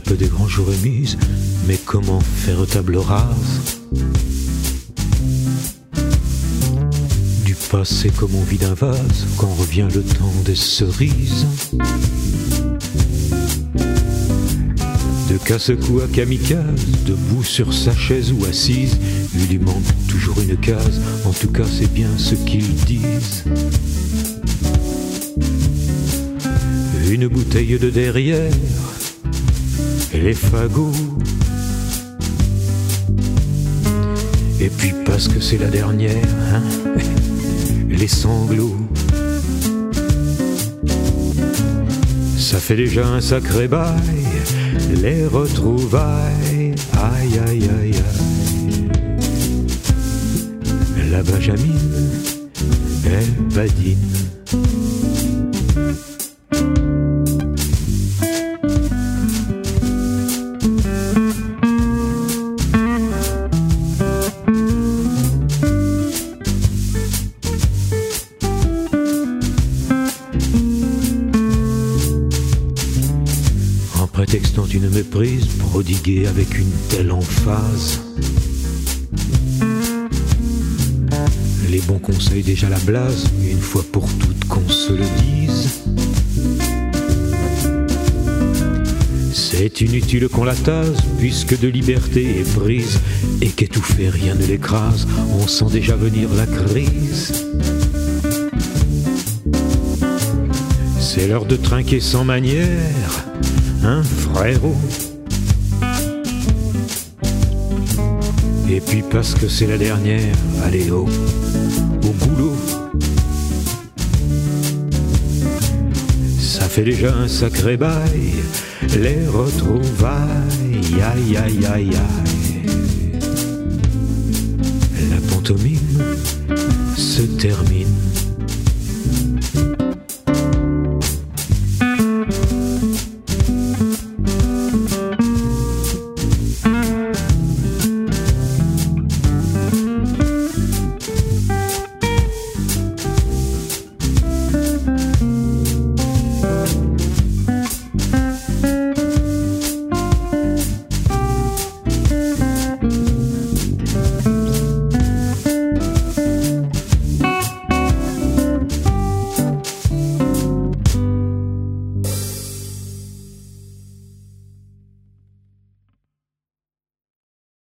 La nappe des grands jours mise, mais comment faire table rase Du passé comme on vide un vase quand revient le temps des cerises. De casse-cou à kamikaze, debout sur sa chaise ou assise, il lui manque toujours une case, en tout cas c'est bien ce qu'ils disent. Une bouteille de derrière, les fagots. Et puis parce que c'est la dernière, hein, les sanglots. Ça fait déjà un sacré bail, les retrouvailles, aïe aïe aïe aïe. La Benjamine, elle badine. Prétextant une méprise prodiguée avec une telle emphase. Les bons conseils déjà la blase, une fois pour toutes qu'on se le dise. C'est inutile qu'on la tase, puisque de liberté est prise, et qu'étouffé rien ne l'écrase, on sent déjà venir la crise. C'est l'heure de trinquer sans manière, hein, frérot. Et puis parce que c'est la dernière, allez haut, au boulot. Ça fait déjà un sacré bail, les retrouvailles, aïe aïe aïe aïe. La pantomime se termine.